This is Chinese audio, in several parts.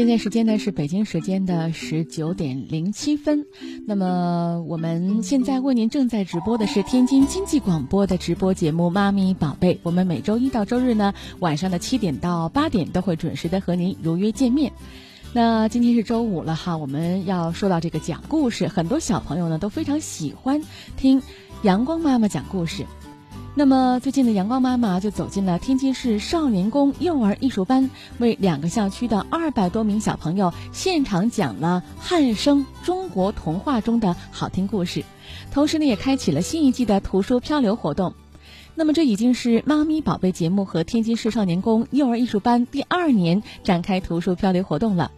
现在时间呢是北京时间的十九点零七分。那么我们现在为您正在直播的是天津经济广播的直播节目《妈咪宝贝》。我们每周一到周日呢晚上的七点到八点都会准时的和您如约见面。那今天是周五了哈，我们要说到这个讲故事，很多小朋友呢都非常喜欢听阳光妈妈讲故事。那么最近的阳光妈妈就走进了天津市少年宫幼儿艺术班，为两个校区的二百多名小朋友现场讲了汉声中国童话中的好听故事，同时呢也开启了新一季的图书漂流活动。那么这已经是妈咪宝贝节目和天津市少年宫幼儿艺术班第二年展开图书漂流活动了。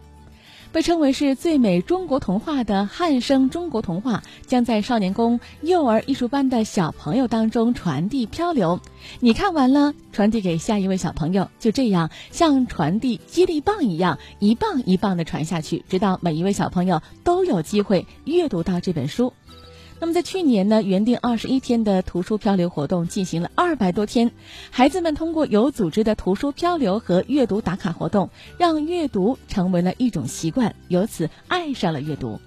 被称为是最美中国童话的汉声中国童话，将在少年宫幼儿艺术班的小朋友当中传递漂流。你看完了，传递给下一位小朋友，就这样像传递接力棒一样，一棒一棒的传下去，直到每一位小朋友都有机会阅读到这本书。那么在去年呢，原定二十一天的图书漂流活动进行了二百多天，孩子们通过有组织的图书漂流和阅读打卡活动，让阅读成为了一种习惯，由此爱上了阅读。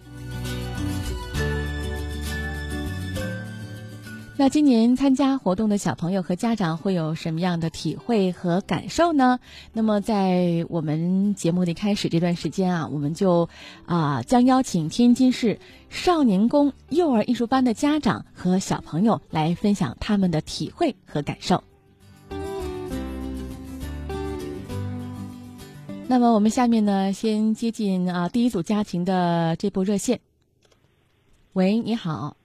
那今年参加活动的小朋友和家长会有什么样的体会和感受呢？那么在我们节目的开始这段时间啊，我们就啊将邀请天津市少年宫幼儿艺术班的家长和小朋友来分享他们的体会和感受。那么我们下面呢，先接近啊第一组家庭的这部热线。喂，你好。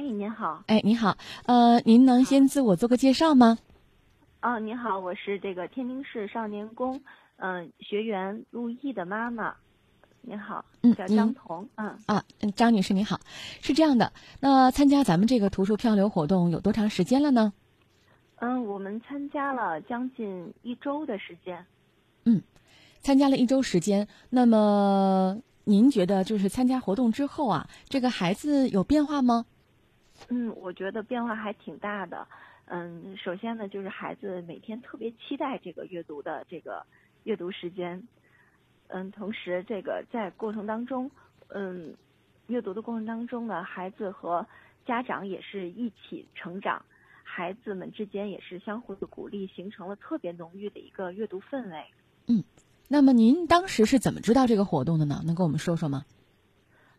哎，您好。哎，您好。呃，您能先自我做个介绍吗？哦，您好，我是这个天津市少年宫嗯学员陆毅的妈妈。您好，嗯叫张彤。嗯啊，张女士您好。是这样的，那参加咱们这个图书漂流活动有多长时间了呢？嗯，我们参加了将近一周的时间。嗯，参加了一周时间。那么您觉得，就是参加活动之后啊，这个孩子有变化吗？嗯，我觉得变化还挺大的。嗯，首先呢，就是孩子每天特别期待这个阅读的这个阅读时间。嗯，同时这个在过程当中，嗯，阅读的过程当中呢，孩子和家长也是一起成长，孩子们之间也是相互的鼓励，形成了特别浓郁的一个阅读氛围。嗯，那么您当时是怎么知道这个活动的呢？能跟我们说说吗？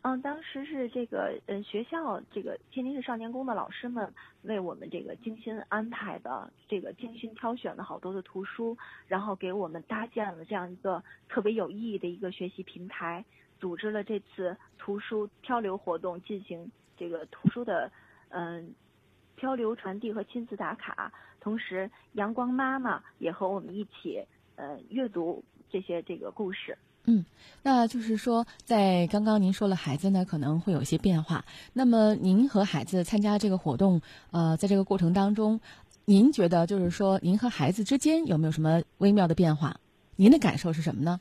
嗯，当时是这个嗯学校这个天津市少年宫的老师们为我们这个精心安排的这个精心挑选的好多的图书，然后给我们搭建了这样一个特别有意义的一个学习平台，组织了这次图书漂流活动，进行这个图书的嗯漂流传递和亲子打卡，同时阳光妈妈也和我们一起呃阅读这些这个故事。嗯，那就是说，在刚刚您说了，孩子呢可能会有一些变化。那么，您和孩子参加这个活动，呃，在这个过程当中，您觉得就是说，您和孩子之间有没有什么微妙的变化？您的感受是什么呢？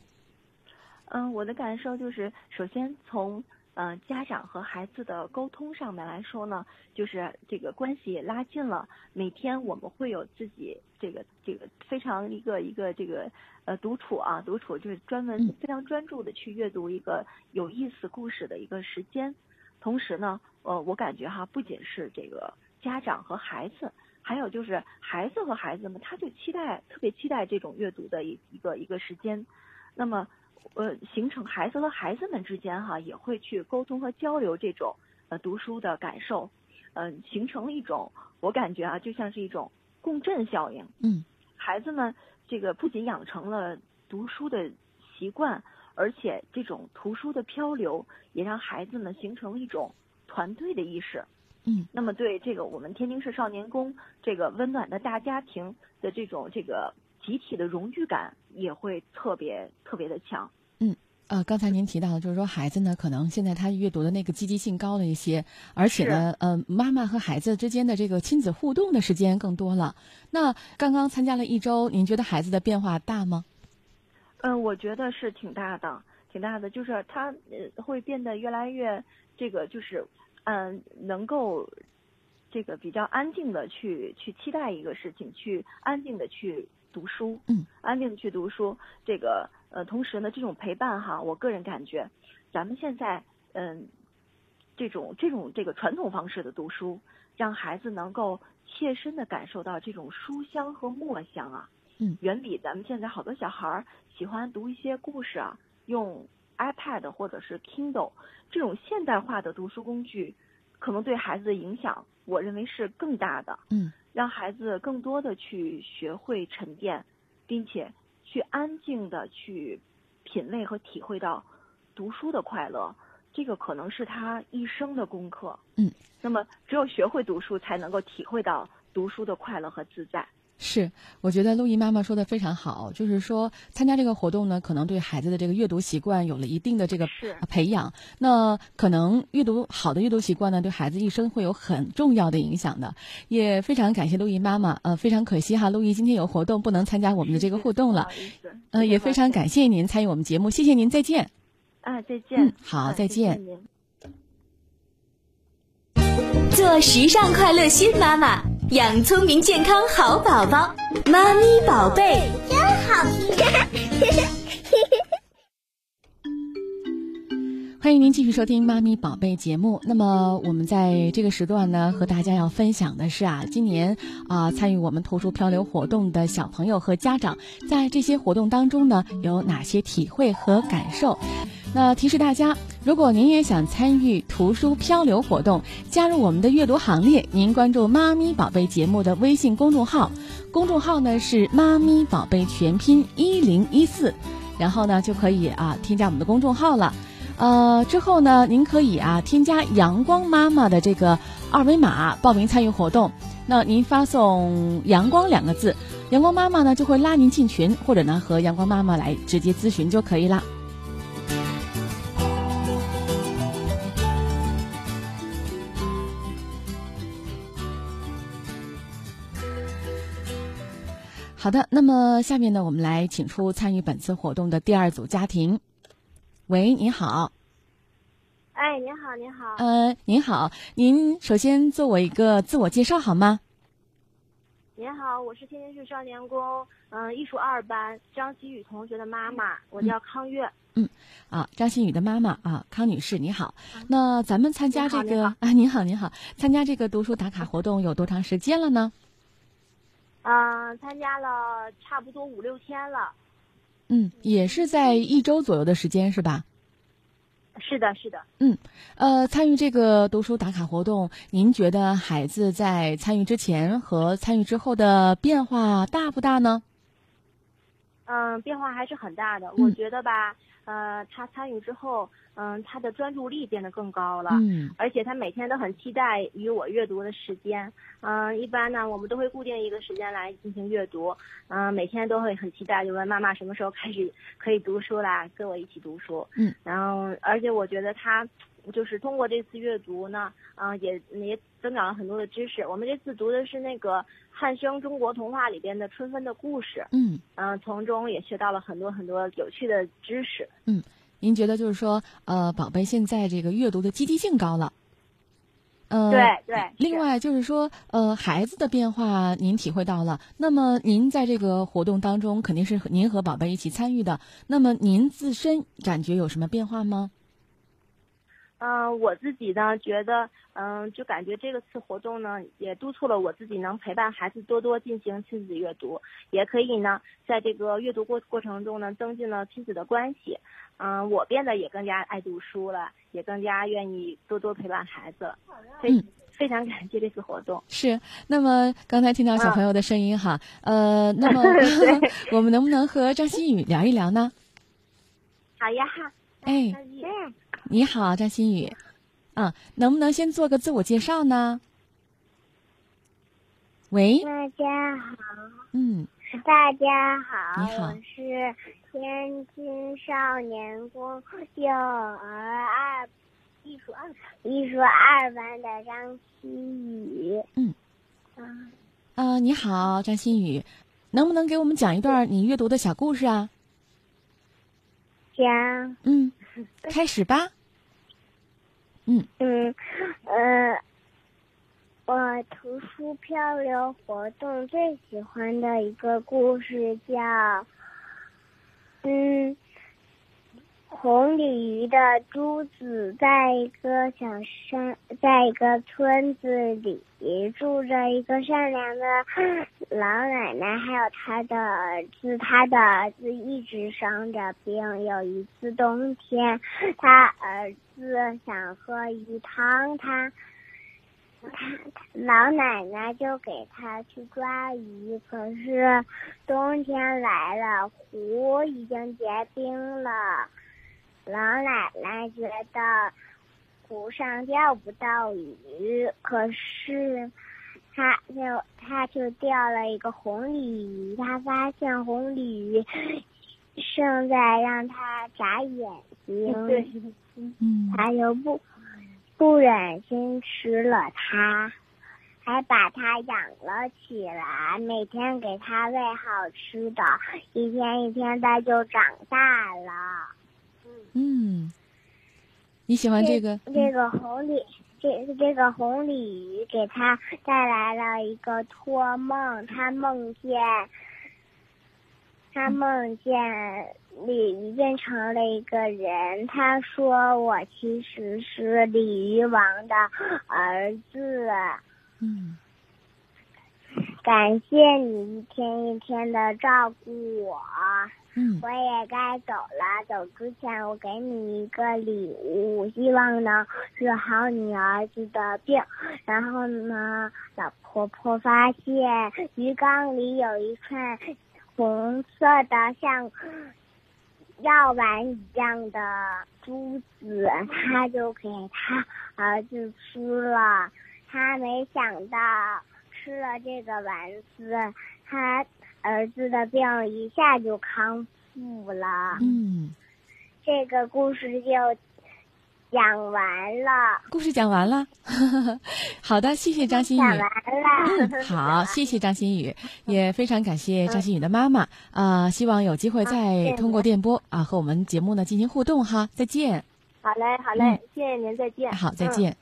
嗯，我的感受就是，首先从。嗯，家长和孩子的沟通上面来说呢，就是这个关系也拉近了。每天我们会有自己这个这个非常一个一个这个呃独处啊，独处就是专门非常专注的去阅读一个有意思故事的一个时间。同时呢，呃，我感觉哈，不仅是这个家长和孩子，还有就是孩子和孩子们，他就期待特别期待这种阅读的一一个一个时间。那么。呃，形成孩子和孩子们之间哈，也会去沟通和交流这种呃读书的感受，嗯，形成了一种我感觉啊，就像是一种共振效应。嗯，孩子们这个不仅养成了读书的习惯，而且这种图书的漂流也让孩子们形成了一种团队的意识。嗯，那么对这个我们天津市少年宫这个温暖的大家庭的这种这个集体的荣誉感也会特别特别的强。呃，刚才您提到的，就是说孩子呢，可能现在他阅读的那个积极性高了一些，而且呢，呃，妈妈和孩子之间的这个亲子互动的时间更多了。那刚刚参加了一周，您觉得孩子的变化大吗？嗯，我觉得是挺大的，挺大的，就是他呃会变得越来越这个，就是嗯，能够这个比较安静的去去期待一个事情，去安静的去读书，嗯，安静的去读书，这个。呃，同时呢，这种陪伴哈，我个人感觉，咱们现在嗯，这种这种这个传统方式的读书，让孩子能够切身的感受到这种书香和墨香啊，嗯，远比咱们现在好多小孩儿喜欢读一些故事啊，用 iPad 或者是 Kindle 这种现代化的读书工具，可能对孩子的影响，我认为是更大的。嗯，让孩子更多的去学会沉淀，并且去安静的去品味和体会到读书的快乐，这个可能是他一生的功课。嗯，那么只有学会读书，才能够体会到读书的快乐和自在。是，我觉得陆毅妈妈说的非常好，就是说参加这个活动呢，可能对孩子的这个阅读习惯有了一定的这个培养。那可能阅读好的阅读习惯呢，对孩子一生会有很重要的影响的。也非常感谢陆毅妈妈，呃，非常可惜哈，陆毅今天有活动不能参加我们的这个互动了。呃，也非常感谢您参与我们节目，谢谢您，再见。啊，再见。嗯好啊再见。谢谢做时尚快乐新妈妈，养聪明健康好宝宝，妈咪宝贝。真好听。欢迎您继续收听《妈咪宝贝》节目。那么我们在这个时段呢，和大家要分享的是啊，今年啊参与我们图书漂流活动的小朋友和家长，在这些活动当中呢，有哪些体会和感受？那提示大家，如果您也想参与图书漂流活动，加入我们的阅读行列，您关注“妈咪宝贝”节目的微信公众号，公众号呢是“妈咪宝贝”全拼一零一四，然后呢就可以啊添加我们的公众号了。呃，之后呢，您可以啊添加阳光妈妈的这个二维码报名参与活动。那您发送“阳光”两个字，阳光妈妈呢就会拉您进群，或者呢和阳光妈妈来直接咨询就可以了。好的，那么下面呢，我们来请出参与本次活动的第二组家庭。喂，你好。哎，您好，您好。呃，您好，您首先做我一个自我介绍好吗？您好，我是天津市少年宫嗯艺术二班张希宇同学的妈妈，我叫康月。啊，张馨予的妈妈啊，康女士，你好。那咱们参加这个啊，您好，您好，参加这个读书打卡活动有多长时间了呢？嗯、参加了差不多五六天了。嗯，也是在一周左右的时间是吧？是的，是的。嗯呃，参与这个读书打卡活动，您觉得孩子在参与之前和参与之后的变化大不大呢？嗯，变化还是很大的。嗯我觉得吧，呃，他参与之后，嗯，他的专注力变得更高了。嗯。而且他每天都很期待与我阅读的时间，嗯、一般呢，我们都会固定一个时间来进行阅读，嗯、每天都会很期待，就问妈妈什么时候开始可以读书啦，跟我一起读书，嗯，然后而且我觉得他就是通过这次阅读呢，嗯、也也增长了很多的知识。我们这次读的是那个汉生中国童话里边的春分的故事，嗯，嗯、从中也学到了很多很多有趣的知识。嗯您觉得就是说，呃，宝贝现在这个阅读的积极性高了。呃，对对另外就是说，呃，孩子的变化您体会到了。那么您在这个活动当中，肯定是和您和宝贝一起参与的。那么您自身感觉有什么变化吗？嗯、我自己呢觉得，嗯、就感觉这个次活动呢，也督促了我自己能陪伴孩子多多进行亲子阅读，也可以呢，在这个阅读过过程中呢，增进了亲子的关系。嗯、我变得也更加爱读书了，也更加愿意多多陪伴孩子了。非、嗯非常感谢这次活动。是。那么刚才听到小朋友的声音哈，呃，那么 我们能不能和张馨予聊一聊呢？好呀，哎那你嗯，你好，张馨予。啊，能不能先做个自我介绍呢？喂，大家好，嗯，大家好，你好。我是天津少年宫幼儿二艺术二艺术二班的张馨予。嗯。嗯，啊，你好，张馨予，能不能给我们讲一段你阅读的小故事啊？讲。嗯，开始吧。嗯嗯呃，我图书漂流活动最喜欢的一个故事叫嗯红鲤鱼的珠子在一个小山，在一个村子里住着一个善良的老奶奶，还有她的儿子。她的儿子一直生着病。有一次冬天，他儿子想喝鱼汤，他他老奶奶就给他去抓鱼。可是冬天来了，湖已经结冰了。老奶奶觉得湖上钓不到鱼，可是她就她就钓了一个红鲤鱼。她发现红鲤鱼正在让她眨眼睛，嗯，她就不不忍心吃了它，还把它养了起来，每天给它喂好吃的，一天一天的就长大了。嗯，你喜欢这个？这个红鲤，这这个红鲤鱼给他带来了一个托梦，他梦见，他梦见鲤鱼变成了一个人。他说：“我其实是鲤鱼王的儿子。”嗯，感谢你一天一天的照顾我。嗯，我也该走了。走之前，我给你一个礼物，希望能治好你儿子的病。然后呢，老婆婆发现鱼缸里有一串红色的像药丸一样的珠子，她就给她儿子吃了。她没想到吃了这个丸子，他。儿子的病一下就康复了。嗯，这个故事就讲完了。故事讲完了，好的，谢谢张馨予。讲完了。嗯，好，谢谢张馨予，也非常感谢张馨予的妈妈啊，希望有机会再通过电波啊和我们节目呢进行互动哈，再见。好嘞，好嘞，谢谢您，再见。好，再见。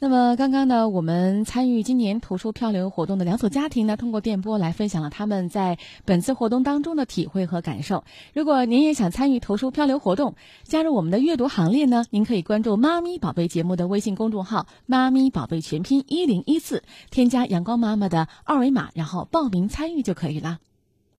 那么刚刚呢，我们参与今年图书漂流活动的两组家庭呢，通过电波来分享了他们在本次活动当中的体会和感受。如果您也想参与图书漂流活动，加入我们的阅读行列呢，您可以关注“妈咪宝贝”节目的微信公众号“妈咪宝贝全拼一零一四”，添加阳光妈妈的二维码，然后报名参与就可以了。